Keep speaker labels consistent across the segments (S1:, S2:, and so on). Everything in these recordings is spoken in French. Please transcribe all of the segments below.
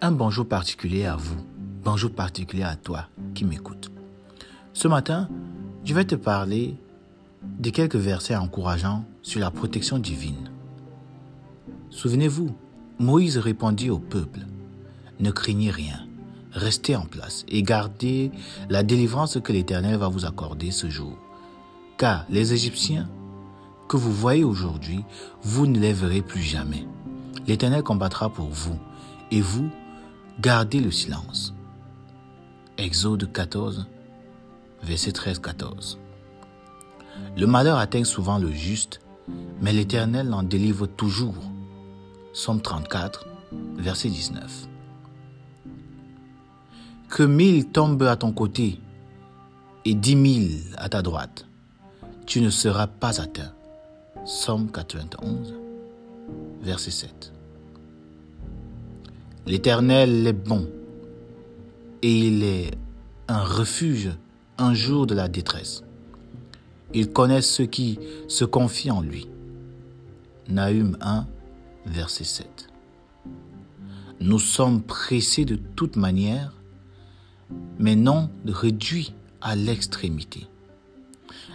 S1: Un bonjour particulier à vous, bonjour particulier à toi qui m'écoutes. Ce matin, je vais te parler de quelques versets encourageants sur la protection divine. Souvenez-vous, Moïse répondit au peuple, ne craignez rien, restez en place et gardez la délivrance que l'Éternel va vous accorder ce jour. Car les Égyptiens que vous voyez aujourd'hui, vous ne les verrez plus jamais. L'Éternel combattra pour vous, et vous, gardez le silence. Exode 14, verset 13-14. Le malheur atteint souvent le juste, mais l'Éternel en délivre toujours. Somme 34, verset 19. Que mille tombent à ton côté et dix mille à ta droite, tu ne seras pas atteint. Somme 91, verset 7. L'Éternel est bon et il est un refuge un jour de la détresse. Il connaît ceux qui se confient en lui. Nahum 1, verset 7. Nous sommes pressés de toute manière, mais non réduits à l'extrémité.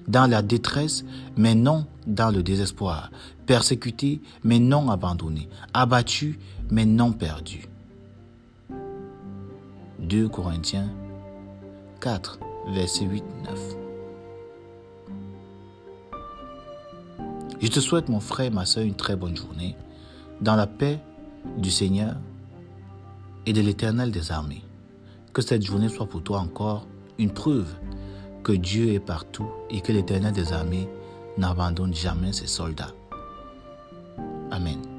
S1: Dans la détresse, mais non dans le désespoir. Persécutés, mais non abandonnés. Abattus, mais non perdus. 2 Corinthiens 4, verset 8-9. Je te souhaite, mon frère et ma soeur, une très bonne journée, dans la paix du Seigneur et de l'Éternel des armées. Que cette journée soit pour toi encore une preuve que Dieu est partout et que l'Éternel des armées n'abandonne jamais ses soldats. Amen.